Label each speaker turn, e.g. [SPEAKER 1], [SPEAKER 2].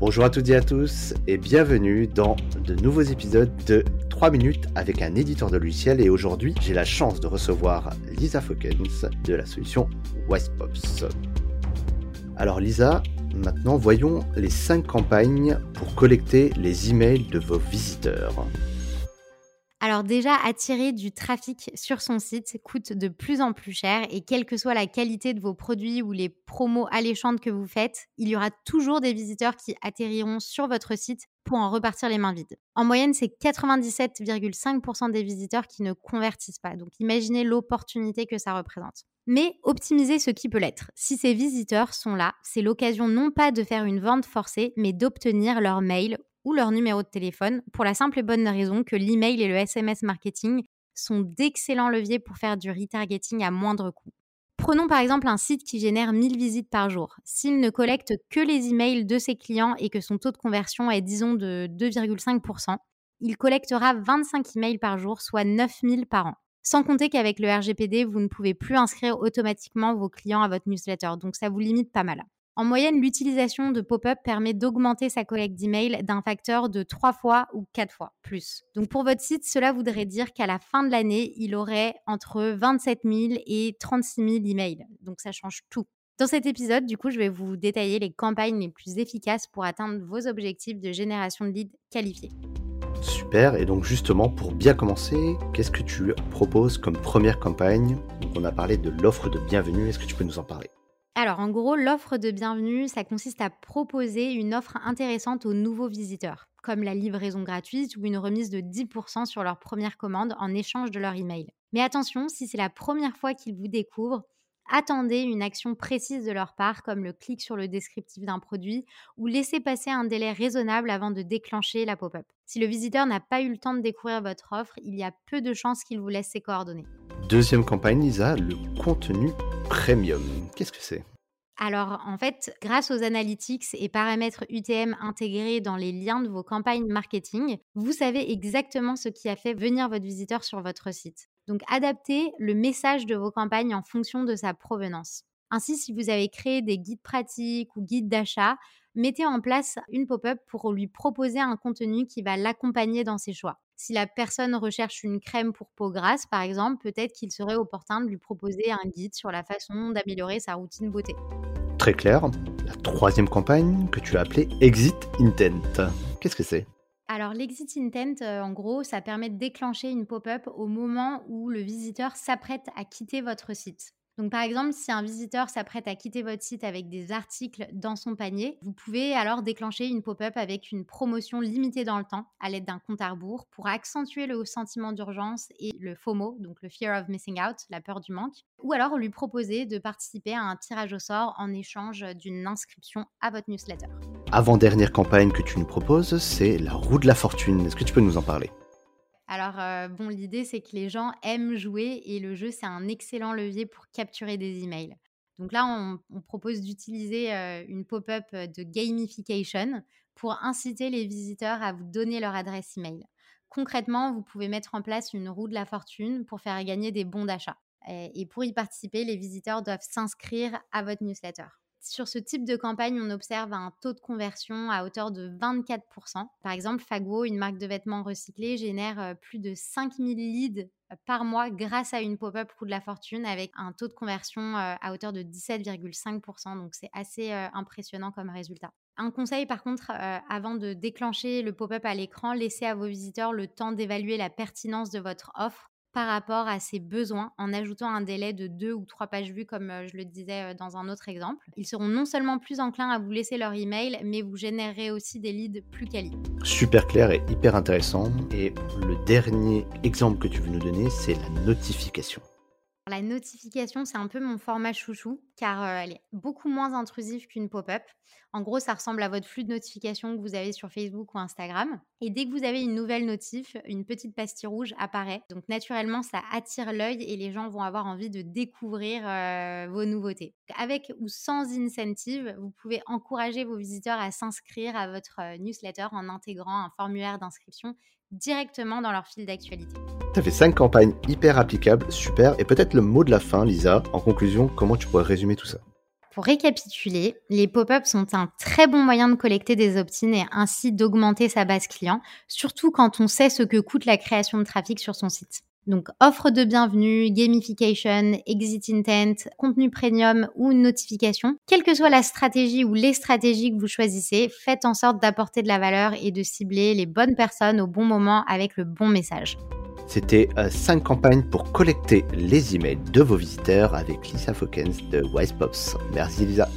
[SPEAKER 1] Bonjour à toutes et à tous et bienvenue dans de nouveaux épisodes de 3 minutes avec un éditeur de logiciel et aujourd'hui j'ai la chance de recevoir Lisa Fokens de la solution Wisepops. Alors Lisa, maintenant voyons les 5 campagnes pour collecter les emails de vos visiteurs.
[SPEAKER 2] Alors déjà, attirer du trafic sur son site coûte de plus en plus cher et quelle que soit la qualité de vos produits ou les promos alléchantes que vous faites, il y aura toujours des visiteurs qui atterriront sur votre site pour en repartir les mains vides. En moyenne, c'est 97,5% des visiteurs qui ne convertissent pas. Donc imaginez l'opportunité que ça représente. Mais optimisez ce qui peut l'être. Si ces visiteurs sont là, c'est l'occasion non pas de faire une vente forcée, mais d'obtenir leur mail ou leur numéro de téléphone pour la simple et bonne raison que l'email et le SMS marketing sont d'excellents leviers pour faire du retargeting à moindre coût. Prenons par exemple un site qui génère 1000 visites par jour. S'il ne collecte que les emails de ses clients et que son taux de conversion est disons de 2,5%, il collectera 25 emails par jour, soit 9000 par an. Sans compter qu'avec le RGPD, vous ne pouvez plus inscrire automatiquement vos clients à votre newsletter, donc ça vous limite pas mal. En moyenne, l'utilisation de pop-up permet d'augmenter sa collecte d'emails d'un facteur de 3 fois ou 4 fois plus. Donc pour votre site, cela voudrait dire qu'à la fin de l'année, il aurait entre 27 000 et 36 000 emails. Donc ça change tout. Dans cet épisode, du coup, je vais vous détailler les campagnes les plus efficaces pour atteindre vos objectifs de génération de leads qualifiés.
[SPEAKER 1] Super, et donc justement, pour bien commencer, qu'est-ce que tu proposes comme première campagne? On a parlé de l'offre de bienvenue, est-ce que tu peux nous en parler?
[SPEAKER 2] Alors, en gros, l'offre de bienvenue, ça consiste à proposer une offre intéressante aux nouveaux visiteurs, comme la livraison gratuite ou une remise de 10% sur leur première commande en échange de leur email. Mais attention, si c'est la première fois qu'ils vous découvrent, attendez une action précise de leur part, comme le clic sur le descriptif d'un produit, ou laissez passer un délai raisonnable avant de déclencher la pop-up. Si le visiteur n'a pas eu le temps de découvrir votre offre, il y a peu de chances qu'il vous laisse ses coordonnées.
[SPEAKER 1] Deuxième campagne, Lisa, le contenu premium. Qu'est-ce que c'est?
[SPEAKER 2] Alors, en fait, grâce aux analytics et paramètres UTM intégrés dans les liens de vos campagnes marketing, vous savez exactement ce qui a fait venir votre visiteur sur votre site. Donc, adaptez le message de vos campagnes en fonction de sa provenance. Ainsi, si vous avez créé des guides pratiques ou guides d'achat, mettez en place une pop-up pour lui proposer un contenu qui va l'accompagner dans ses choix. Si la personne recherche une crème pour peau grasse, par exemple, peut-être qu'il serait opportun de lui proposer un guide sur la façon d'améliorer sa routine beauté.
[SPEAKER 1] Très clair. La troisième campagne que tu as appelée Exit Intent. Qu'est-ce que c'est?
[SPEAKER 2] Alors l'exit intent, euh, en gros, ça permet de déclencher une pop-up au moment où le visiteur s'apprête à quitter votre site. Donc par exemple, si un visiteur s'apprête à quitter votre site avec des articles dans son panier, vous pouvez alors déclencher une pop-up avec une promotion limitée dans le temps à l'aide d'un compte à rebours pour accentuer le sentiment d'urgence et le FOMO, donc le fear of missing out, la peur du manque, ou alors lui proposer de participer à un tirage au sort en échange d'une inscription à votre newsletter.
[SPEAKER 1] Avant-dernière campagne que tu nous proposes, c'est la roue de la fortune. Est-ce que tu peux nous en parler?
[SPEAKER 2] Alors, euh, bon, l'idée, c'est que les gens aiment jouer et le jeu, c'est un excellent levier pour capturer des emails. Donc là, on, propose d'utiliser euh, une pop-up de gamification pour inciter les visiteurs à vous donner leur adresse email. Concrètement, vous pouvez mettre en place une roue de la fortune pour faire gagner des bons d'achat. Et pour y participer, les visiteurs doivent s'inscrire à votre newsletter. Sur ce type de campagne, on observe un taux de conversion à hauteur de 24%. Par exemple, Fago, une marque de vêtements recyclés, génère euh, plus de 5000 leads euh, par mois grâce à une pop-up coup de la fortune avec un taux de conversion euh, à hauteur de 17,5%. Donc c'est assez impressionnant comme résultat. Un conseil par contre, avant de déclencher le pop-up à l'écran, laissez à vos visiteurs le temps d'évaluer la pertinence de votre offre par rapport à ses besoins en ajoutant un délai de deux ou trois pages vues comme je le disais dans un autre exemple. Ils seront non seulement plus enclins à vous laisser leur email, mais vous générerez aussi des leads plus quali.
[SPEAKER 1] Super clair et hyper intéressant. Et le dernier exemple que tu veux nous donner, c'est la notification.
[SPEAKER 2] La notification, c'est un peu mon format chouchou car euh, elle est beaucoup moins intrusive qu'une pop-up. En gros, ça ressemble à votre flux de notifications que vous avez sur Facebook ou Instagram. Et dès que vous avez une nouvelle notif, une petite pastille rouge apparaît. Donc naturellement, ça attire l'œil et les gens vont avoir envie de découvrir euh, vos nouveautés. Avec ou sans incentive, vous pouvez encourager vos visiteurs à s'inscrire à votre euh, newsletter en intégrant un formulaire d'inscription directement dans leur fil d'actualité.
[SPEAKER 1] Ça fait cinq campagnes hyper applicables, super. Et peut-être le mot de la fin, Lisa. En conclusion, comment tu pourrais résumer tout ça?
[SPEAKER 2] Pour récapituler, les pop-ups sont un très bon moyen de collecter des opt-in et ainsi d'augmenter sa base client, surtout quand on sait ce que coûte la création de trafic sur son site. Donc offre de bienvenue, gamification, exit intent, contenu premium ou notification. Quelle que soit la stratégie ou les stratégies que vous choisissez, faites en sorte d'apporter de la valeur et de cibler les bonnes personnes au bon moment avec le bon message.
[SPEAKER 1] C'était 5 euh, campagnes pour collecter les emails de vos visiteurs avec Lisa Fokens de Wisepops. Merci Lisa.